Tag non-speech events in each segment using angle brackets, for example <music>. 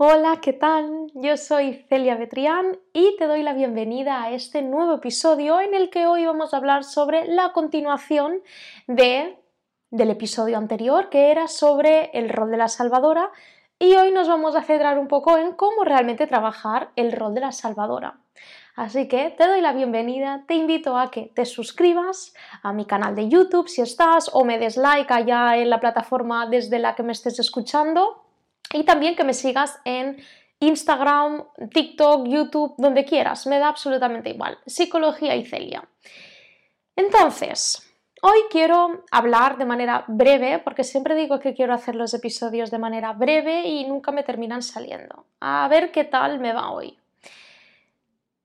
Hola, ¿qué tal? Yo soy Celia Betrián y te doy la bienvenida a este nuevo episodio en el que hoy vamos a hablar sobre la continuación de, del episodio anterior que era sobre el rol de la salvadora y hoy nos vamos a centrar un poco en cómo realmente trabajar el rol de la salvadora. Así que te doy la bienvenida, te invito a que te suscribas a mi canal de YouTube si estás o me des like allá en la plataforma desde la que me estés escuchando y también que me sigas en Instagram, TikTok, YouTube, donde quieras, me da absolutamente igual. Psicología y Celia. Entonces, hoy quiero hablar de manera breve, porque siempre digo que quiero hacer los episodios de manera breve y nunca me terminan saliendo. A ver qué tal me va hoy.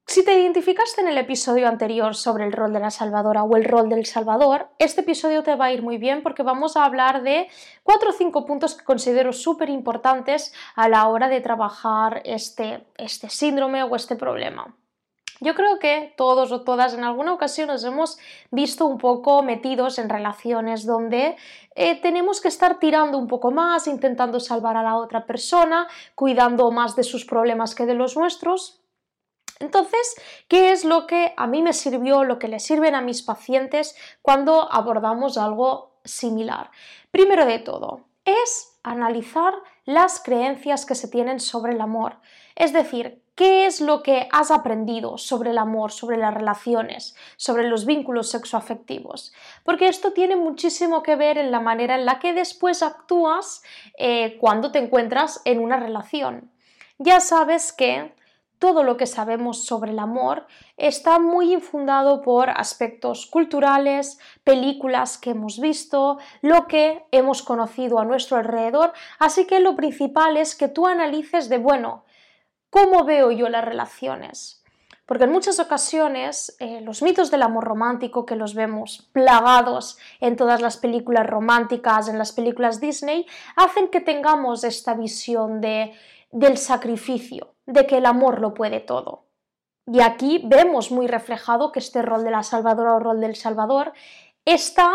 Si te identificaste en el episodio anterior sobre el rol de la salvadora o el rol del salvador, este episodio te va a ir muy bien porque vamos a hablar de cuatro o cinco puntos que considero súper importantes a la hora de trabajar este, este síndrome o este problema. Yo creo que todos o todas en alguna ocasión nos hemos visto un poco metidos en relaciones donde eh, tenemos que estar tirando un poco más, intentando salvar a la otra persona, cuidando más de sus problemas que de los nuestros, entonces, ¿qué es lo que a mí me sirvió, lo que le sirven a mis pacientes cuando abordamos algo similar? Primero de todo, es analizar las creencias que se tienen sobre el amor. Es decir, ¿qué es lo que has aprendido sobre el amor, sobre las relaciones, sobre los vínculos sexoafectivos? Porque esto tiene muchísimo que ver en la manera en la que después actúas eh, cuando te encuentras en una relación. Ya sabes que todo lo que sabemos sobre el amor está muy infundado por aspectos culturales, películas que hemos visto, lo que hemos conocido a nuestro alrededor, así que lo principal es que tú analices de, bueno, ¿cómo veo yo las relaciones? Porque en muchas ocasiones eh, los mitos del amor romántico que los vemos plagados en todas las películas románticas, en las películas Disney, hacen que tengamos esta visión de, del sacrificio, de que el amor lo puede todo. Y aquí vemos muy reflejado que este rol de la salvadora o rol del salvador está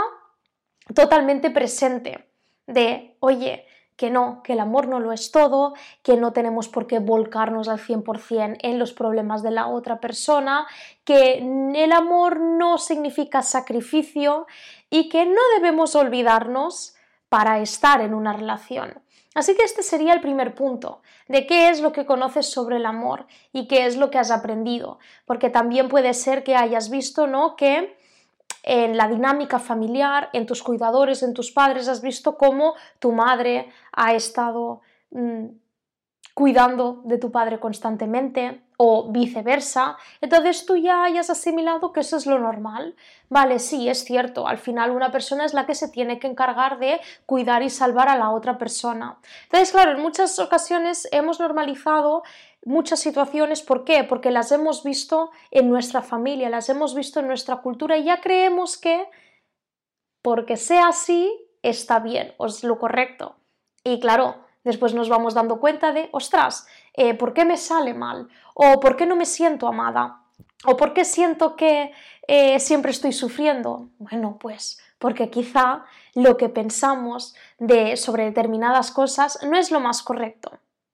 totalmente presente de, oye, que no, que el amor no lo es todo, que no tenemos por qué volcarnos al 100% en los problemas de la otra persona, que el amor no significa sacrificio y que no debemos olvidarnos para estar en una relación. Así que este sería el primer punto, de qué es lo que conoces sobre el amor y qué es lo que has aprendido, porque también puede ser que hayas visto, ¿no? que en la dinámica familiar, en tus cuidadores, en tus padres, has visto cómo tu madre ha estado mm, cuidando de tu padre constantemente o viceversa, entonces tú ya hayas asimilado que eso es lo normal. Vale, sí, es cierto, al final una persona es la que se tiene que encargar de cuidar y salvar a la otra persona. Entonces, claro, en muchas ocasiones hemos normalizado muchas situaciones, ¿por qué? Porque las hemos visto en nuestra familia, las hemos visto en nuestra cultura y ya creemos que porque sea así está bien o es lo correcto. Y claro, después nos vamos dando cuenta de, ostras, eh, ¿por qué me sale mal? ¿O por qué no me siento amada? ¿O por qué siento que eh, siempre estoy sufriendo? Bueno, pues porque quizá lo que pensamos de, sobre determinadas cosas no es lo más correcto.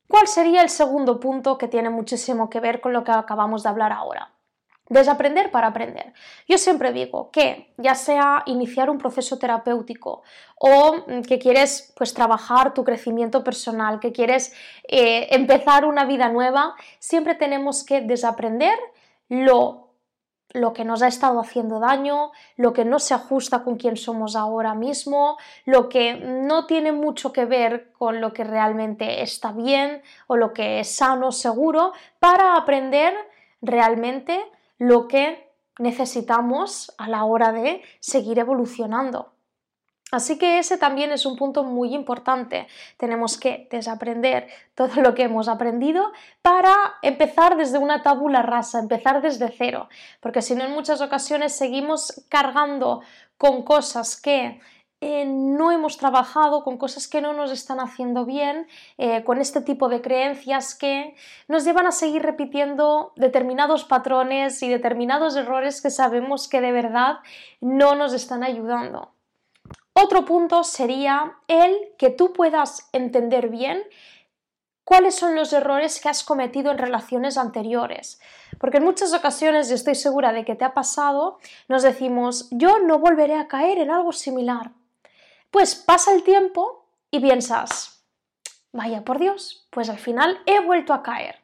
¿Cuál sería el segundo punto que tiene muchísimo que ver con lo que acabamos de hablar ahora? Desaprender para aprender. Yo siempre digo que ya sea iniciar un proceso terapéutico o mm, que quieres pues trabajar tu crecimiento personal, que quieres eh, empezar una vida nueva, siempre tenemos que desaprender lo lo que nos ha estado haciendo daño, lo que no se ajusta con quien somos ahora mismo, lo que no tiene mucho que ver con lo que realmente está bien o lo que es sano, seguro, para aprender realmente lo que necesitamos a la hora de seguir evolucionando. Así que ese también es un punto muy importante. Tenemos que desaprender todo lo que hemos aprendido para empezar desde una tabula rasa, empezar desde cero, porque si no en muchas ocasiones seguimos cargando con cosas que eh, no hemos trabajado, con cosas que no nos están haciendo bien, eh, con este tipo de creencias que nos llevan a seguir repitiendo determinados patrones y determinados errores que sabemos que de verdad no nos están ayudando. Otro punto sería el que tú puedas entender bien cuáles son los errores que has cometido en relaciones anteriores. Porque en muchas ocasiones, y estoy segura de que te ha pasado, nos decimos, yo no volveré a caer en algo similar. Pues pasa el tiempo y piensas, vaya por Dios, pues al final he vuelto a caer.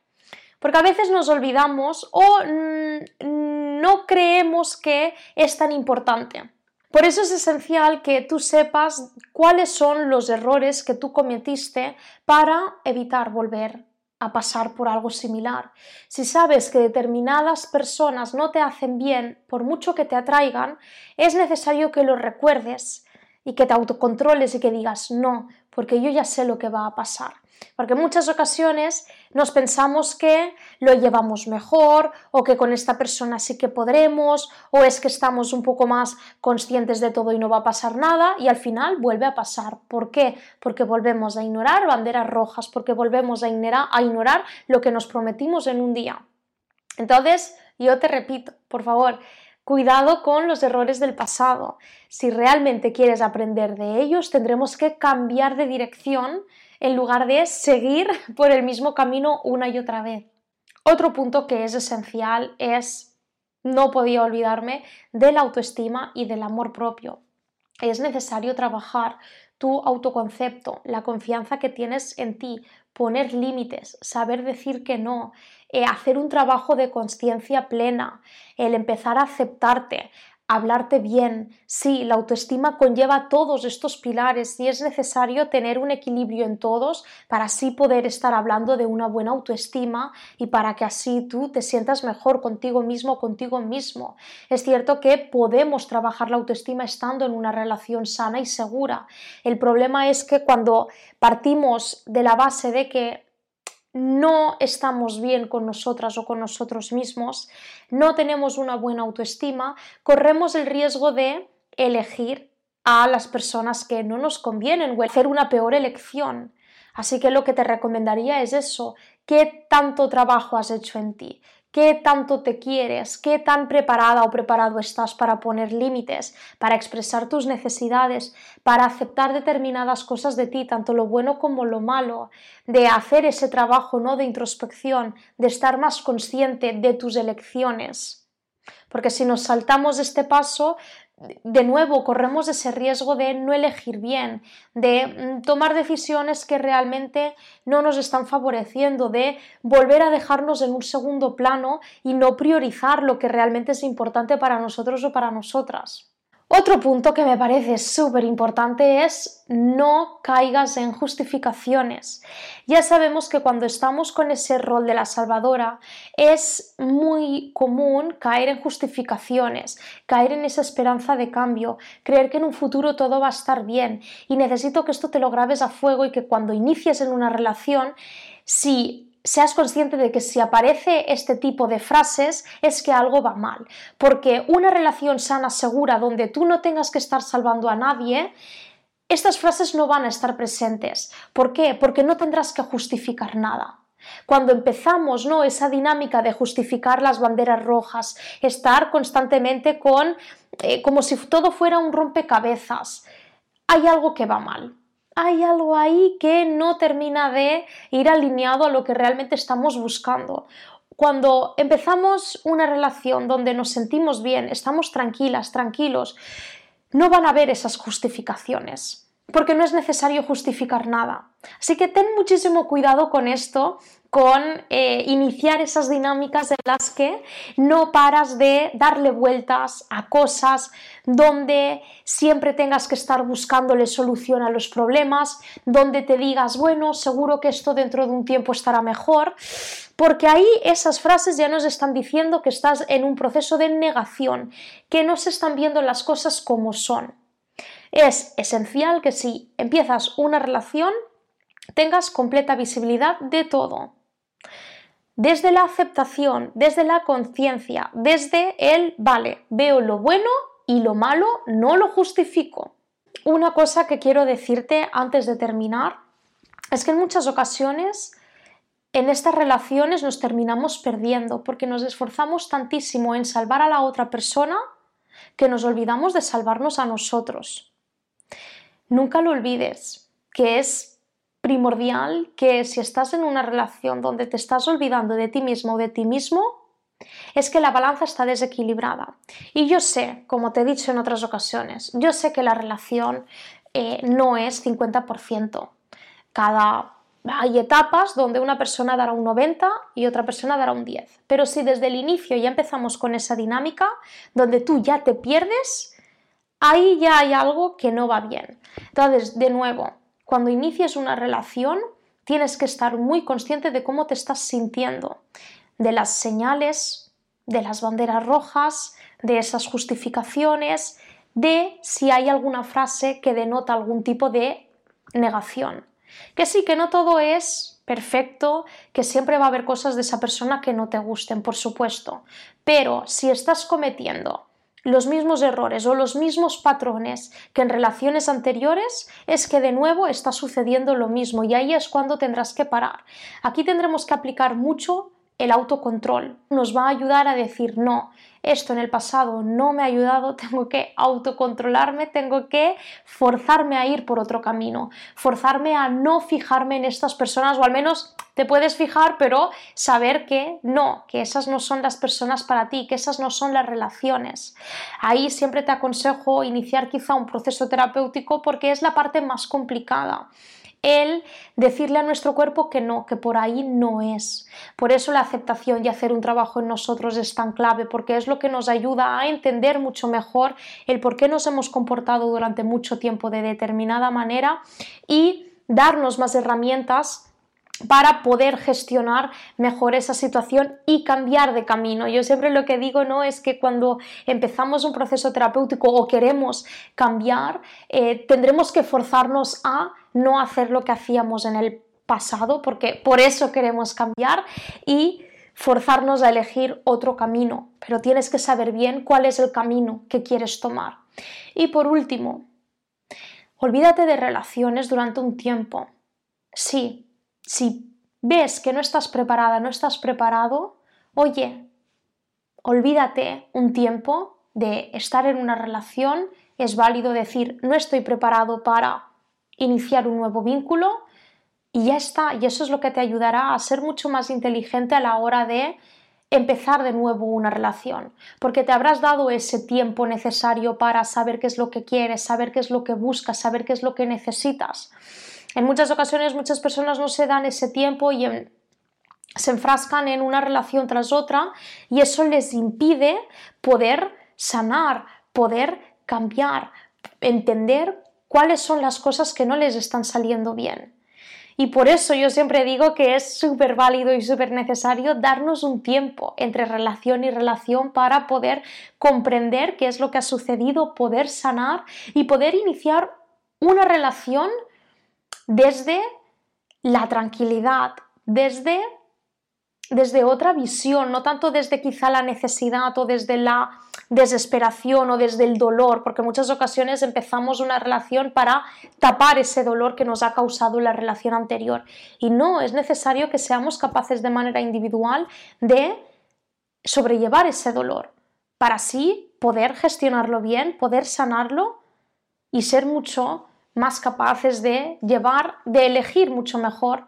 Porque a veces nos olvidamos o mm, no creemos que es tan importante. Por eso es esencial que tú sepas cuáles son los errores que tú cometiste para evitar volver a pasar por algo similar. Si sabes que determinadas personas no te hacen bien, por mucho que te atraigan, es necesario que lo recuerdes y que te autocontroles y que digas no, porque yo ya sé lo que va a pasar. Porque en muchas ocasiones nos pensamos que lo llevamos mejor o que con esta persona sí que podremos o es que estamos un poco más conscientes de todo y no va a pasar nada y al final vuelve a pasar. ¿Por qué? Porque volvemos a ignorar banderas rojas, porque volvemos a ignorar, a ignorar lo que nos prometimos en un día. Entonces, yo te repito, por favor, Cuidado con los errores del pasado. Si realmente quieres aprender de ellos, tendremos que cambiar de dirección en lugar de seguir <laughs> por el mismo camino una y otra vez. Otro punto que es esencial es, no podía olvidarme, de la autoestima y del amor propio. Es necesario trabajar tu autoconcepto, la confianza que tienes en ti, poner límites, saber decir que no, eh, hacer un trabajo de conciencia plena, el empezar a aceptarte, hablarte bien. Sí, la autoestima conlleva todos estos pilares y es necesario tener un equilibrio en todos para así poder estar hablando de una buena autoestima y para que así tú te sientas mejor contigo mismo, contigo mismo. Es cierto que podemos trabajar la autoestima estando en una relación sana y segura. El problema es que cuando partimos de la base de que no estamos bien con nosotras o con nosotros mismos, no tenemos una buena autoestima, corremos el riesgo de elegir a las personas que no nos convienen o hacer una peor elección. Así que lo que te recomendaría es eso, qué tanto trabajo has hecho en ti, qué tanto te quieres, qué tan preparada o preparado estás para poner límites, para expresar tus necesidades, para aceptar determinadas cosas de ti, tanto lo bueno como lo malo, de hacer ese trabajo no de introspección, de estar más consciente de tus elecciones. Porque si nos saltamos este paso, de nuevo corremos ese riesgo de no elegir bien, de mm, tomar decisiones que realmente no nos están favoreciendo, de volver a dejarnos en un segundo plano y no priorizar lo que realmente es importante para nosotros o para nosotras. Otro punto que me parece súper importante es no caigas en justificaciones. Ya sabemos que cuando estamos con ese rol de la salvadora es muy común caer en justificaciones, caer en esa esperanza de cambio, creer que en un futuro todo va a estar bien y necesito que esto te lo grabes a fuego y que cuando inicies en una relación, si seas consciente de que si aparece este tipo de frases es que algo va mal, porque una relación sana, segura, donde tú no tengas que estar salvando a nadie, estas frases no van a estar presentes. ¿Por qué? Porque no tendrás que justificar nada. Cuando empezamos ¿no? esa dinámica de justificar las banderas rojas, estar constantemente con eh, como si todo fuera un rompecabezas, hay algo que va mal hay algo ahí que no termina de ir alineado a lo que realmente estamos buscando. Cuando empezamos una relación donde nos sentimos bien, estamos tranquilas, tranquilos, no van a haber esas justificaciones, porque no es necesario justificar nada. Así que ten muchísimo cuidado con esto con eh, iniciar esas dinámicas en las que no paras de darle vueltas a cosas donde siempre tengas que estar buscándole solución a los problemas, donde te digas, bueno, seguro que esto dentro de un tiempo estará mejor, porque ahí esas frases ya nos están diciendo que estás en un proceso de negación, que no se están viendo las cosas como son. Es esencial que si empiezas una relación, tengas completa visibilidad de todo desde la aceptación, desde la conciencia, desde el, vale, veo lo bueno y lo malo no lo justifico. Una cosa que quiero decirte antes de terminar es que en muchas ocasiones en estas relaciones nos terminamos perdiendo porque nos esforzamos tantísimo en salvar a la otra persona que nos olvidamos de salvarnos a nosotros. Nunca lo olvides, que es primordial que si estás en una relación donde te estás olvidando de ti mismo o de ti mismo, es que la balanza está desequilibrada. Y yo sé, como te he dicho en otras ocasiones, yo sé que la relación eh, no es 50%. Cada hay etapas donde una persona dará un 90 y otra persona dará un 10. Pero si desde el inicio ya empezamos con esa dinámica, donde tú ya te pierdes, ahí ya hay algo que no va bien. Entonces, de nuevo, cuando inicies una relación, tienes que estar muy consciente de cómo te estás sintiendo, de las señales, de las banderas rojas, de esas justificaciones, de si hay alguna frase que denota algún tipo de negación. Que sí, que no todo es perfecto, que siempre va a haber cosas de esa persona que no te gusten, por supuesto. Pero si estás cometiendo los mismos errores o los mismos patrones que en relaciones anteriores, es que de nuevo está sucediendo lo mismo y ahí es cuando tendrás que parar. Aquí tendremos que aplicar mucho el autocontrol. Nos va a ayudar a decir no, esto en el pasado no me ha ayudado, <laughs> tengo que autocontrolarme, tengo que forzarme a ir por otro camino, forzarme a no fijarme en estas personas o al menos te puedes fijar, pero saber que no, que esas no son las personas para ti, que esas no son las relaciones. Ahí siempre te aconsejo iniciar quizá un proceso terapéutico porque es la parte más complicada el decirle a nuestro cuerpo que no, que por ahí no es. Por eso la aceptación y hacer un trabajo en nosotros es tan clave, porque es lo que nos ayuda a entender mucho mejor el por qué nos hemos comportado durante mucho tiempo de determinada manera y darnos más herramientas para poder gestionar mejor esa situación y cambiar de camino. Yo siempre lo que digo no es que cuando empezamos un proceso terapéutico o queremos cambiar, eh, tendremos que forzarnos a no hacer lo que hacíamos en el pasado, porque por eso queremos cambiar y forzarnos a elegir otro camino, pero tienes que saber bien cuál es el camino que quieres tomar. Y por último, olvídate de relaciones durante un tiempo. Sí, si ves que no estás preparada, no estás preparado, oye, olvídate un tiempo de estar en una relación. Es válido decir, no estoy preparado para iniciar un nuevo vínculo y ya está. Y eso es lo que te ayudará a ser mucho más inteligente a la hora de empezar de nuevo una relación, porque te habrás dado ese tiempo necesario para saber qué es lo que quieres, saber qué es lo que buscas, saber qué es lo que necesitas. En muchas ocasiones muchas personas no se dan ese tiempo y se enfrascan en una relación tras otra y eso les impide poder sanar, poder cambiar, entender cuáles son las cosas que no les están saliendo bien. Y por eso yo siempre digo que es súper válido y súper necesario darnos un tiempo entre relación y relación para poder comprender qué es lo que ha sucedido, poder sanar y poder iniciar una relación desde la tranquilidad, desde, desde otra visión, no tanto desde quizá la necesidad o desde la desesperación o desde el dolor, porque en muchas ocasiones empezamos una relación para tapar ese dolor que nos ha causado la relación anterior. Y no, es necesario que seamos capaces de manera individual de sobrellevar ese dolor, para así poder gestionarlo bien, poder sanarlo y ser mucho más capaces de llevar, de elegir mucho mejor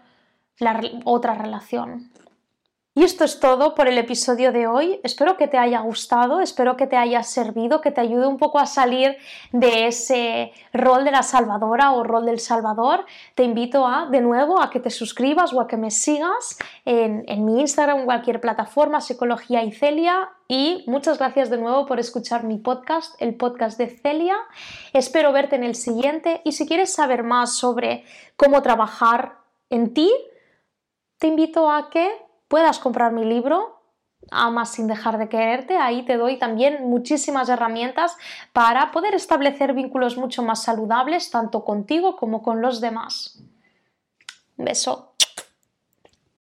la otra relación. Y esto es todo por el episodio de hoy. Espero que te haya gustado, espero que te haya servido, que te ayude un poco a salir de ese rol de la salvadora o rol del salvador. Te invito a, de nuevo, a que te suscribas o a que me sigas en, en mi Instagram en cualquier plataforma, Psicología y Celia. Y muchas gracias de nuevo por escuchar mi podcast, el podcast de Celia. Espero verte en el siguiente y si quieres saber más sobre cómo trabajar en ti, te invito a que puedas comprar mi libro, Amas sin dejar de quererte. Ahí te doy también muchísimas herramientas para poder establecer vínculos mucho más saludables, tanto contigo como con los demás. Un beso.